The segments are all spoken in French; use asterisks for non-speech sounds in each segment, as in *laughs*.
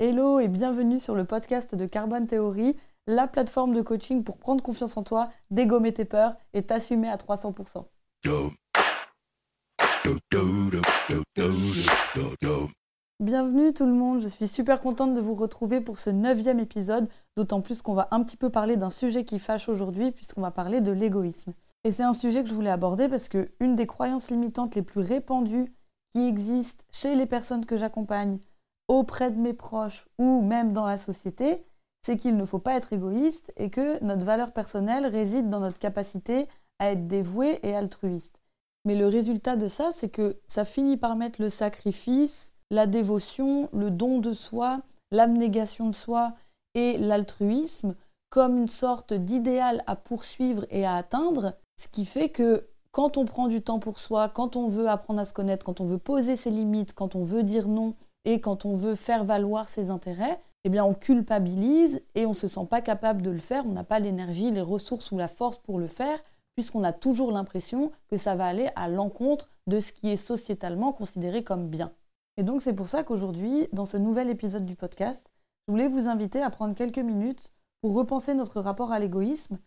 Hello et bienvenue sur le podcast de Carbone Theory, la plateforme de coaching pour prendre confiance en toi, dégommer tes peurs et t'assumer à 300%. Bienvenue tout le monde, je suis super contente de vous retrouver pour ce neuvième épisode, d'autant plus qu'on va un petit peu parler d'un sujet qui fâche aujourd'hui puisqu'on va parler de l'égoïsme. Et c'est un sujet que je voulais aborder parce que une des croyances limitantes les plus répandues qui existent chez les personnes que j'accompagne, auprès de mes proches ou même dans la société, c'est qu'il ne faut pas être égoïste et que notre valeur personnelle réside dans notre capacité à être dévoué et altruiste. Mais le résultat de ça, c'est que ça finit par mettre le sacrifice, la dévotion, le don de soi, l'abnégation de soi et l'altruisme comme une sorte d'idéal à poursuivre et à atteindre, ce qui fait que quand on prend du temps pour soi, quand on veut apprendre à se connaître, quand on veut poser ses limites, quand on veut dire non, et quand on veut faire valoir ses intérêts, eh bien on culpabilise et on ne se sent pas capable de le faire, on n'a pas l'énergie, les ressources ou la force pour le faire, puisqu'on a toujours l'impression que ça va aller à l'encontre de ce qui est sociétalement considéré comme bien. Et donc c'est pour ça qu'aujourd'hui, dans ce nouvel épisode du podcast, je voulais vous inviter à prendre quelques minutes pour repenser notre rapport à l'égoïsme,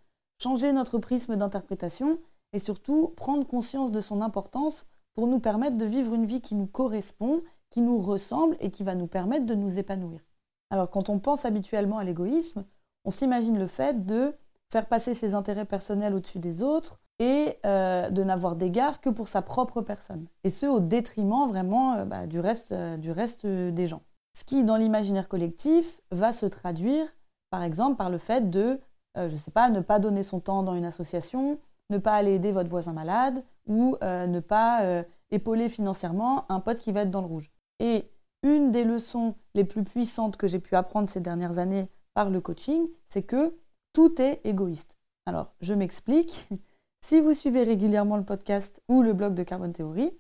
changer notre prisme d'interprétation et surtout prendre conscience de son importance pour nous permettre de vivre une vie qui nous correspond qui nous ressemble et qui va nous permettre de nous épanouir. Alors quand on pense habituellement à l'égoïsme, on s'imagine le fait de faire passer ses intérêts personnels au-dessus des autres et euh, de n'avoir d'égard que pour sa propre personne. Et ce, au détriment vraiment euh, bah, du, reste, euh, du reste des gens. Ce qui, dans l'imaginaire collectif, va se traduire, par exemple, par le fait de, je ne sais pas, ne pas donner son temps dans une association, ne pas aller aider votre voisin malade ou ne pas épauler financièrement un pote qui va être dans le rouge. Et une des leçons les plus puissantes que j'ai pu apprendre ces dernières années par le coaching, c'est que tout est égoïste. Alors, je m'explique. *laughs* Si vous suivez régulièrement le podcast ou le blog de Carbon Theory,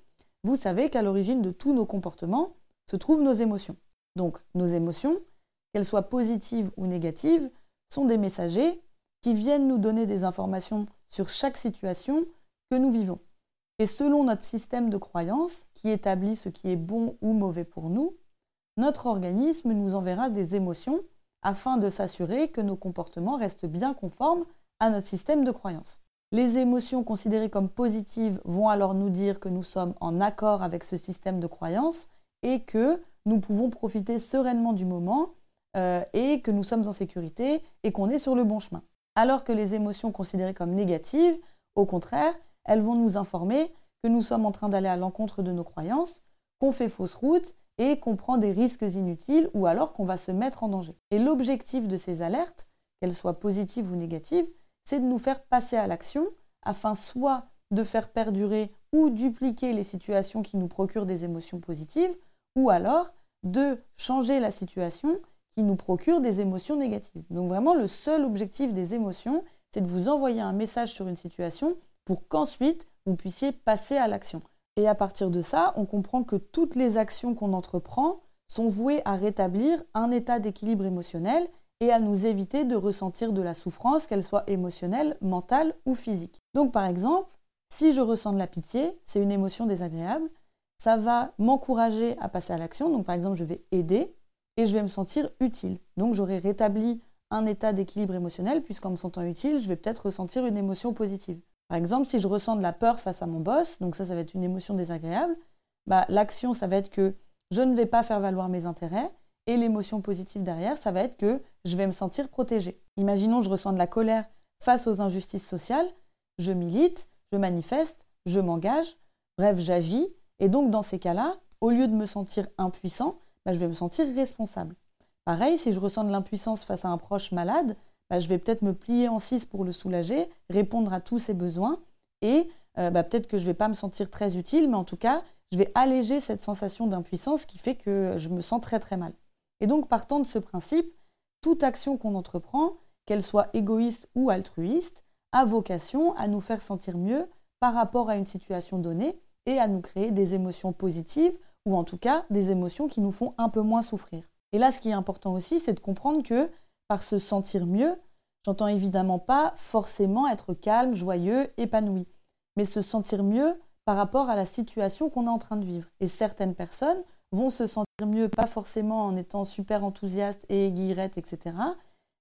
vous savez qu'à l'origine de tous nos comportements se trouvent nos émotions. Donc, nos émotions, qu'elles soient positives ou négatives, sont des messagers qui viennent nous donner des informations sur chaque situation que nous vivons. Et selon notre système de croyance, qui établit ce qui est bon ou mauvais pour nous, notre organisme nous enverra des émotions afin de s'assurer que nos comportements restent bien conformes à notre système de croyance. Les émotions considérées comme positives vont alors nous dire que nous sommes en accord avec ce système de croyance et que nous pouvons profiter sereinement du moment euh, et que nous sommes en sécurité et qu'on est sur le bon chemin. Alors que les émotions considérées comme négatives, au contraire, elles vont nous informer que nous sommes en train d'aller à l'encontre de nos croyances, qu'on fait fausse route et qu'on prend des risques inutiles ou alors qu'on va se mettre en danger. Et l'objectif de ces alertes, qu'elles soient positives ou négatives, c'est de nous faire passer à l'action afin soit de faire perdurer ou dupliquer les situations qui nous procurent des émotions positives, ou alors de changer la situation qui nous procure des émotions négatives. Donc vraiment, le seul objectif des émotions, c'est de vous envoyer un message sur une situation pour qu'ensuite vous puissiez passer à l'action. Et à partir de ça, on comprend que toutes les actions qu'on entreprend sont vouées à rétablir un état d'équilibre émotionnel et à nous éviter de ressentir de la souffrance, qu'elle soit émotionnelle, mentale ou physique. Donc par exemple, si je ressens de la pitié, c'est une émotion désagréable, ça va m'encourager à passer à l'action. Donc par exemple, je vais aider et je vais me sentir utile. Donc j'aurai rétabli un état d'équilibre émotionnel puisqu'en me sentant utile, je vais peut-être ressentir une émotion positive. Par exemple, si je ressens de la peur face à mon boss, donc ça, ça va être une émotion désagréable, bah, l'action, ça va être que je ne vais pas faire valoir mes intérêts, et l'émotion positive derrière, ça va être que je vais me sentir protégée. Imaginons, je ressens de la colère face aux injustices sociales, je milite, je manifeste, je m'engage, bref, j'agis, et donc dans ces cas-là, au lieu de me sentir impuissant, bah, je vais me sentir responsable. Pareil, si je ressens de l'impuissance face à un proche malade, bah, je vais peut-être me plier en six pour le soulager, répondre à tous ses besoins et euh, bah, peut-être que je ne vais pas me sentir très utile, mais en tout cas, je vais alléger cette sensation d'impuissance qui fait que je me sens très très mal. Et donc, partant de ce principe, toute action qu'on entreprend, qu'elle soit égoïste ou altruiste, a vocation à nous faire sentir mieux par rapport à une situation donnée et à nous créer des émotions positives ou en tout cas des émotions qui nous font un peu moins souffrir. Et là, ce qui est important aussi, c'est de comprendre que par se sentir mieux, j'entends évidemment pas forcément être calme, joyeux, épanoui, mais se sentir mieux par rapport à la situation qu'on est en train de vivre. Et certaines personnes vont se sentir mieux, pas forcément en étant super enthousiastes et guillerettes, etc.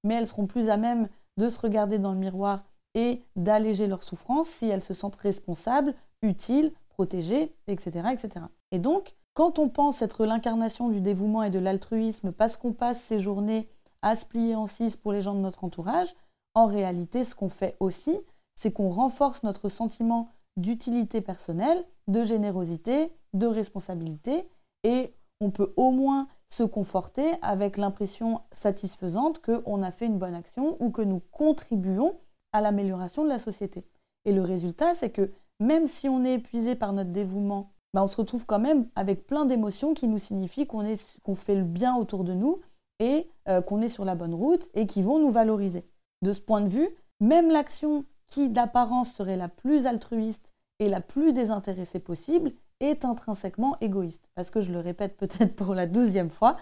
Mais elles seront plus à même de se regarder dans le miroir et d'alléger leur souffrance si elles se sentent responsables, utiles, protégées, etc., etc. Et donc, quand on pense être l'incarnation du dévouement et de l'altruisme parce qu'on passe ses journées à se plier en six pour les gens de notre entourage, en réalité, ce qu'on fait aussi, c'est qu'on renforce notre sentiment d'utilité personnelle, de générosité, de responsabilité, et on peut au moins se conforter avec l'impression satisfaisante qu'on a fait une bonne action ou que nous contribuons à l'amélioration de la société. Et le résultat, c'est que même si on est épuisé par notre dévouement, ben, on se retrouve quand même avec plein d'émotions qui nous signifient qu'on fait le bien autour de nous et euh, qu'on est sur la bonne route et qui vont nous valoriser. De ce point de vue, même l'action qui d'apparence serait la plus altruiste et la plus désintéressée possible est intrinsèquement égoïste. Parce que je le répète peut-être pour la douzième fois,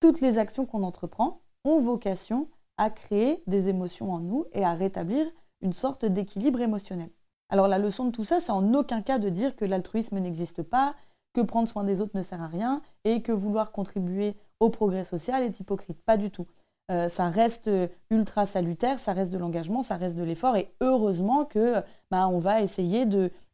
toutes les actions qu'on entreprend ont vocation à créer des émotions en nous et à rétablir une sorte d'équilibre émotionnel. Alors la leçon de tout ça, c'est en aucun cas de dire que l'altruisme n'existe pas, que prendre soin des autres ne sert à rien et que vouloir contribuer au progrès social est hypocrite. Pas du tout. Euh, ça reste ultra salutaire, ça reste de l'engagement, ça reste de l'effort et heureusement que bah, on va essayer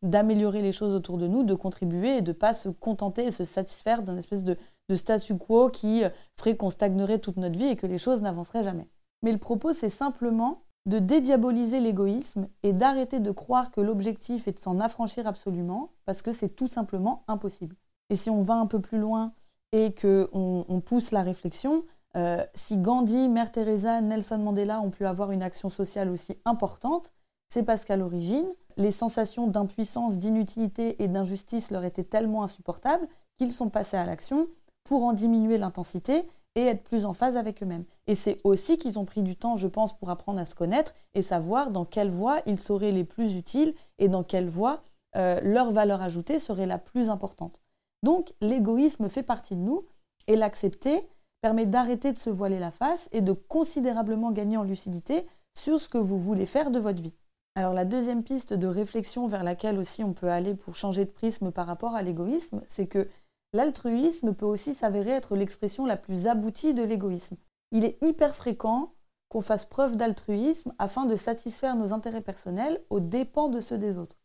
d'améliorer les choses autour de nous, de contribuer et de ne pas se contenter et se satisfaire d'un espèce de, de statu quo qui ferait qu'on stagnerait toute notre vie et que les choses n'avanceraient jamais. Mais le propos, c'est simplement de dédiaboliser l'égoïsme et d'arrêter de croire que l'objectif est de s'en affranchir absolument, parce que c'est tout simplement impossible. Et si on va un peu plus loin et qu'on on pousse la réflexion, euh, si Gandhi, Mère Teresa, Nelson Mandela ont pu avoir une action sociale aussi importante, c'est parce qu'à l'origine, les sensations d'impuissance, d'inutilité et d'injustice leur étaient tellement insupportables qu'ils sont passés à l'action pour en diminuer l'intensité et être plus en phase avec eux-mêmes. Et c'est aussi qu'ils ont pris du temps, je pense, pour apprendre à se connaître et savoir dans quelle voie ils seraient les plus utiles et dans quelle voie euh, leur valeur ajoutée serait la plus importante. Donc l'égoïsme fait partie de nous et l'accepter permet d'arrêter de se voiler la face et de considérablement gagner en lucidité sur ce que vous voulez faire de votre vie. Alors la deuxième piste de réflexion vers laquelle aussi on peut aller pour changer de prisme par rapport à l'égoïsme, c'est que L'altruisme peut aussi s'avérer être l'expression la plus aboutie de l'égoïsme. Il est hyper fréquent qu'on fasse preuve d'altruisme afin de satisfaire nos intérêts personnels aux dépens de ceux des autres.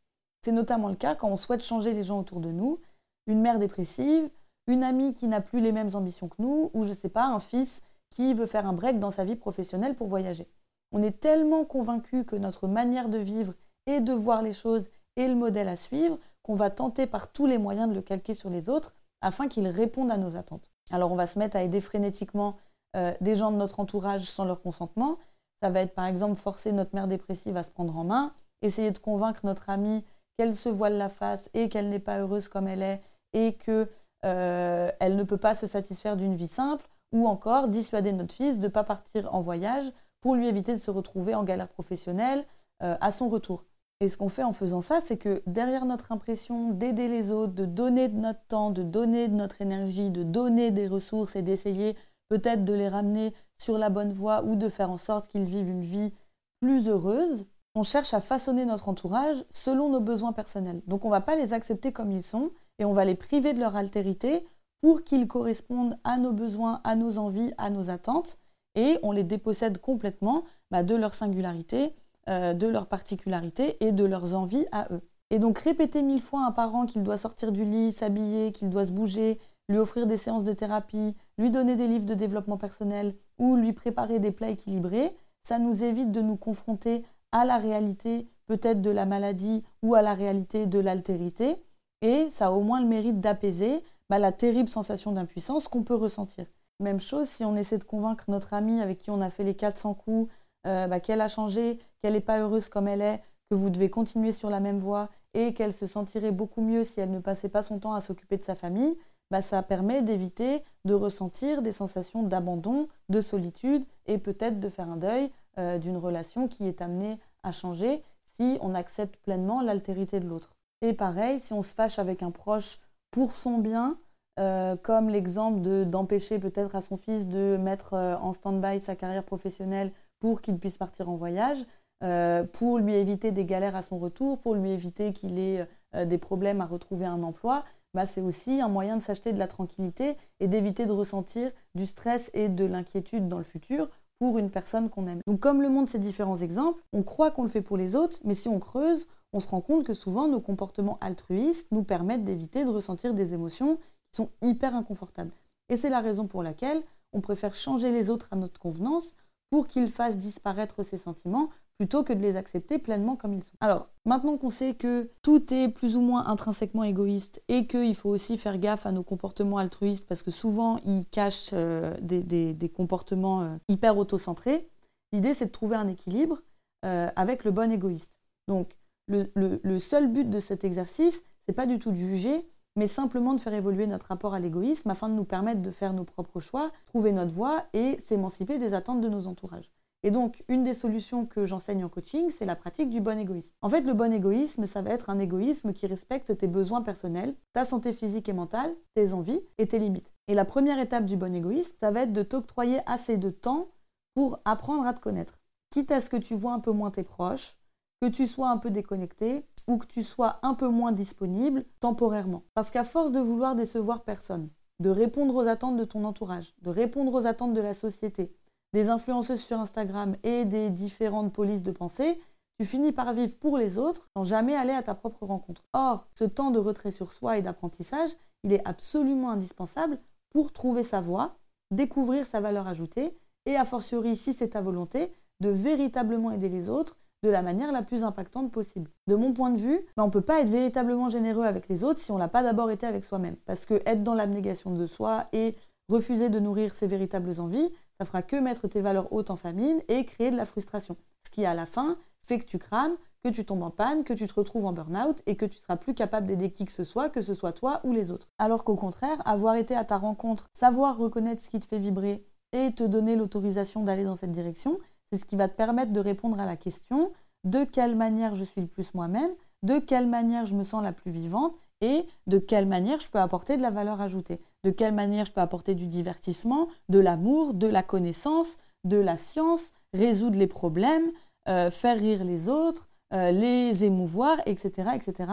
C'est notamment le cas quand on souhaite changer les gens autour de nous, une mère dépressive, une amie qui n'a plus les mêmes ambitions que nous, ou je sais pas, un fils qui veut faire un break dans sa vie professionnelle pour voyager. On est tellement convaincu que notre manière de vivre et de voir les choses est le modèle à suivre qu'on va tenter par tous les moyens de le calquer sur les autres afin qu'ils répondent à nos attentes. Alors on va se mettre à aider frénétiquement euh, des gens de notre entourage sans leur consentement. Ça va être par exemple forcer notre mère dépressive à se prendre en main, essayer de convaincre notre amie qu'elle se voile la face et qu'elle n'est pas heureuse comme elle est et qu'elle euh, ne peut pas se satisfaire d'une vie simple, ou encore dissuader notre fils de ne pas partir en voyage pour lui éviter de se retrouver en galère professionnelle euh, à son retour. Et ce qu'on fait en faisant ça, c'est que derrière notre impression d'aider les autres, de donner de notre temps, de donner de notre énergie, de donner des ressources et d'essayer peut-être de les ramener sur la bonne voie ou de faire en sorte qu'ils vivent une vie plus heureuse, on cherche à façonner notre entourage selon nos besoins personnels. Donc on ne va pas les accepter comme ils sont et on va les priver de leur altérité pour qu'ils correspondent à nos besoins, à nos envies, à nos attentes et on les dépossède complètement bah, de leur singularité euh, de leurs particularités et de leurs envies à eux. Et donc répéter mille fois à un parent qu'il doit sortir du lit, s'habiller, qu'il doit se bouger, lui offrir des séances de thérapie, lui donner des livres de développement personnel ou lui préparer des plats équilibrés, ça nous évite de nous confronter à la réalité peut-être de la maladie ou à la réalité de l'altérité. Et ça a au moins le mérite d'apaiser bah, la terrible sensation d'impuissance qu'on peut ressentir. Même chose si on essaie de convaincre notre amie avec qui on a fait les 400 coups euh, bah, qu'elle a changé, qu'elle n'est pas heureuse comme elle est, que vous devez continuer sur la même voie et qu'elle se sentirait beaucoup mieux si elle ne passait pas son temps à s'occuper de sa famille, bah, ça permet d'éviter de ressentir des sensations d'abandon, de solitude et peut-être de faire un deuil euh, d'une relation qui est amenée à changer si on accepte pleinement l'altérité de l'autre. Et pareil, si on se fâche avec un proche pour son bien, euh, comme l'exemple d'empêcher peut-être à son fils de mettre en stand-by sa carrière professionnelle pour qu'il puisse partir en voyage, euh, pour lui éviter des galères à son retour, pour lui éviter qu'il ait euh, des problèmes à retrouver un emploi, bah, c'est aussi un moyen de s'acheter de la tranquillité et d'éviter de ressentir du stress et de l'inquiétude dans le futur pour une personne qu'on aime. Donc comme le montrent ces différents exemples, on croit qu'on le fait pour les autres, mais si on creuse, on se rend compte que souvent nos comportements altruistes nous permettent d'éviter de ressentir des émotions qui sont hyper inconfortables. Et c'est la raison pour laquelle on préfère changer les autres à notre convenance pour qu'ils fassent disparaître ces sentiments plutôt que de les accepter pleinement comme ils sont. Alors, maintenant qu'on sait que tout est plus ou moins intrinsèquement égoïste et qu'il faut aussi faire gaffe à nos comportements altruistes parce que souvent ils cachent euh, des, comportements euh, hyper autocentrés, l'idée c'est de trouver un équilibre euh, avec le bon égoïste. Donc, le, seul but de cet exercice, c'est pas du tout de juger, mais simplement de faire évoluer notre rapport à l'égoïsme afin de nous permettre de faire nos propres choix, trouver notre voie et s'émanciper des attentes de nos entourages. Et donc, une des solutions que j'enseigne en coaching, c'est la pratique du bon égoïsme. En fait, le bon égoïsme, ça va être un égoïsme qui respecte tes besoins personnels, ta santé physique et mentale, tes envies et tes limites. Et la première étape du bon égoïsme, ça va être de t'octroyer assez de temps pour apprendre à te connaître. Quitte à ce que tu vois un peu moins tes proches, que tu sois un peu déconnecté ou que tu sois un peu moins disponible temporairement. Parce qu'à force de vouloir décevoir personne, de répondre aux attentes de ton entourage, de répondre aux attentes de la société, des influenceuses sur Instagram et des différentes polices de pensée, tu finis par vivre pour les autres sans jamais aller à ta propre rencontre. Or, ce temps de retrait sur soi et d'apprentissage, il est absolument indispensable pour trouver sa voie, découvrir sa valeur ajoutée et, a fortiori, si c'est ta volonté, de véritablement aider les autres de la manière la plus impactante possible. De mon point de vue, ben, on ne peut pas être véritablement généreux avec les autres si on l'a pas d'abord été avec soi-même. Parce que être dans l'abnégation de soi et refuser de nourrir ses véritables envies, ça fera que mettre tes valeurs hautes en famine et créer de la frustration. Ce qui, à la fin, fait que tu crames, que tu tombes en panne, que tu te retrouves en burn-out et que tu seras plus capable d'aider qui que ce soit, que ce soit toi ou les autres. Alors qu'au contraire, avoir été à ta rencontre, savoir reconnaître ce qui te fait vibrer et te donner l'autorisation d'aller dans cette direction, c'est ce qui va te permettre de répondre à la question de quelle manière je suis le plus moi-même, de quelle manière je me sens la plus vivante et de quelle manière je peux apporter de la valeur ajoutée, de quelle manière je peux apporter du divertissement, de l'amour, de la connaissance, de la science, résoudre les problèmes, euh, faire rire les autres, euh, les émouvoir, etc., etc.,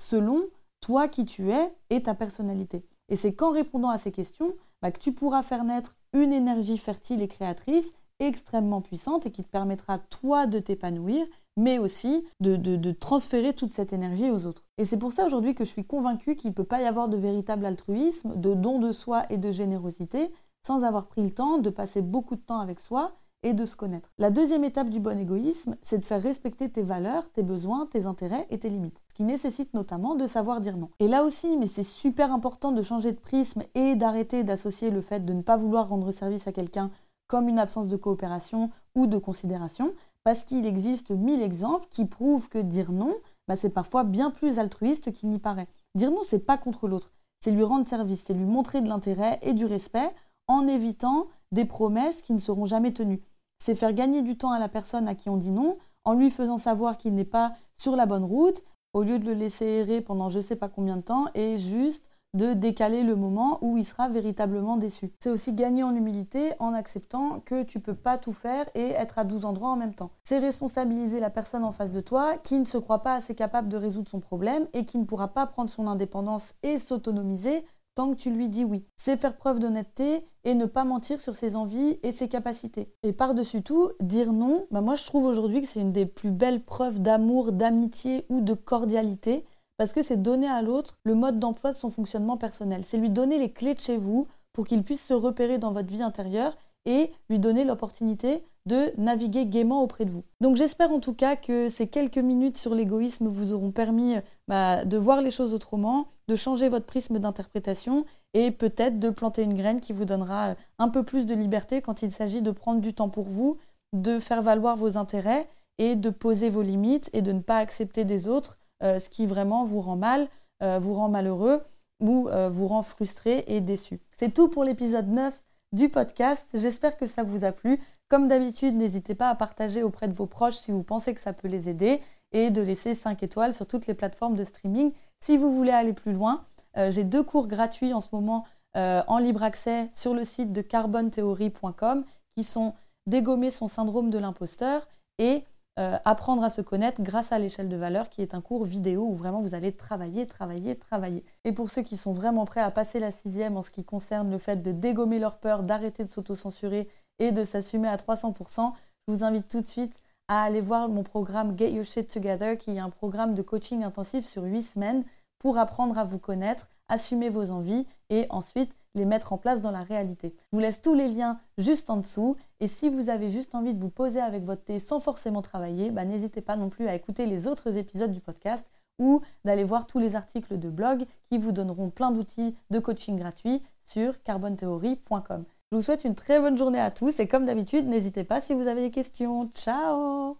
selon toi qui tu es et ta personnalité. Et c'est qu'en répondant à ces questions bah, que tu pourras faire naître une énergie fertile et créatrice extrêmement puissante et qui te permettra toi de t'épanouir, mais aussi de, transférer toute cette énergie aux autres. Et c'est pour ça aujourd'hui que je suis convaincue qu'il ne peut pas y avoir de véritable altruisme, de don de soi et de générosité sans avoir pris le temps de passer beaucoup de temps avec soi et de se connaître. La deuxième étape du bon égoïsme, c'est de faire respecter tes valeurs, tes besoins, tes intérêts et tes limites. Ce qui nécessite notamment de savoir dire non. Et là aussi, mais c'est super important de changer de prisme et d'arrêter d'associer le fait de ne pas vouloir rendre service à quelqu'un comme une absence de coopération ou de considération, parce qu'il existe mille exemples qui prouvent que dire non, bah, c'est parfois bien plus altruiste qu'il n'y paraît. Dire non, c'est pas contre l'autre, c'est lui rendre service, c'est lui montrer de l'intérêt et du respect en évitant des promesses qui ne seront jamais tenues. C'est faire gagner du temps à la personne à qui on dit non en lui faisant savoir qu'il n'est pas sur la bonne route, au lieu de le laisser errer pendant je sais pas combien de temps et juste de décaler le moment où il sera véritablement déçu. C'est aussi gagner en humilité en acceptant que tu peux pas tout faire et être à 12 endroits en même temps. C'est responsabiliser la personne en face de toi qui ne se croit pas assez capable de résoudre son problème et qui ne pourra pas prendre son indépendance et s'autonomiser tant que tu lui dis oui. C'est faire preuve d'honnêteté et ne pas mentir sur ses envies et ses capacités. Et par-dessus tout, dire non, bah moi je trouve aujourd'hui que c'est une des plus belles preuves d'amour, d'amitié ou de cordialité parce que c'est donner à l'autre le mode d'emploi de son fonctionnement personnel. C'est lui donner les clés de chez vous pour qu'il puisse se repérer dans votre vie intérieure et lui donner l'opportunité de naviguer gaiement auprès de vous. Donc j'espère en tout cas que ces quelques minutes sur l'égoïsme vous auront permis bah, de voir les choses autrement, de changer votre prisme d'interprétation et peut-être de planter une graine qui vous donnera un peu plus de liberté quand il s'agit de prendre du temps pour vous, de faire valoir vos intérêts et de poser vos limites et de ne pas accepter des autres euh, ce qui vraiment vous rend mal, euh, vous rend malheureux ou euh, vous rend frustré et déçu. C'est tout pour l'épisode 9 du podcast. J'espère que ça vous a plu. Comme d'habitude, n'hésitez pas à partager auprès de vos proches si vous pensez que ça peut les aider et de laisser 5 étoiles sur toutes les plateformes de streaming. Si vous voulez aller plus loin, j'ai deux cours gratuits en ce moment en libre accès sur le site de carbontheory.com qui sont Dégommer son syndrome de l'imposteur et euh, apprendre à se connaître grâce à l'échelle de valeur qui est un cours vidéo où vraiment vous allez travailler, travailler, travailler. Et pour ceux qui sont vraiment prêts à passer la sixième en ce qui concerne le fait de dégommer leur peur, d'arrêter de s'auto-censurer et de s'assumer à 300%, je vous invite tout de suite à aller voir mon programme Get Your Shit Together qui est un programme de coaching intensif sur 8 semaines pour apprendre à vous connaître, assumer vos envies et ensuite les mettre en place dans la réalité. Je vous laisse tous les liens juste en dessous. Et si vous avez juste envie de vous poser avec votre thé sans forcément travailler, bah, n'hésitez pas non plus à écouter les autres épisodes du podcast ou d'aller voir tous les articles de blog qui vous donneront plein d'outils de coaching gratuits sur carbontheory.com. Je vous souhaite une très bonne journée à tous et comme d'habitude, n'hésitez pas si vous avez des questions. Ciao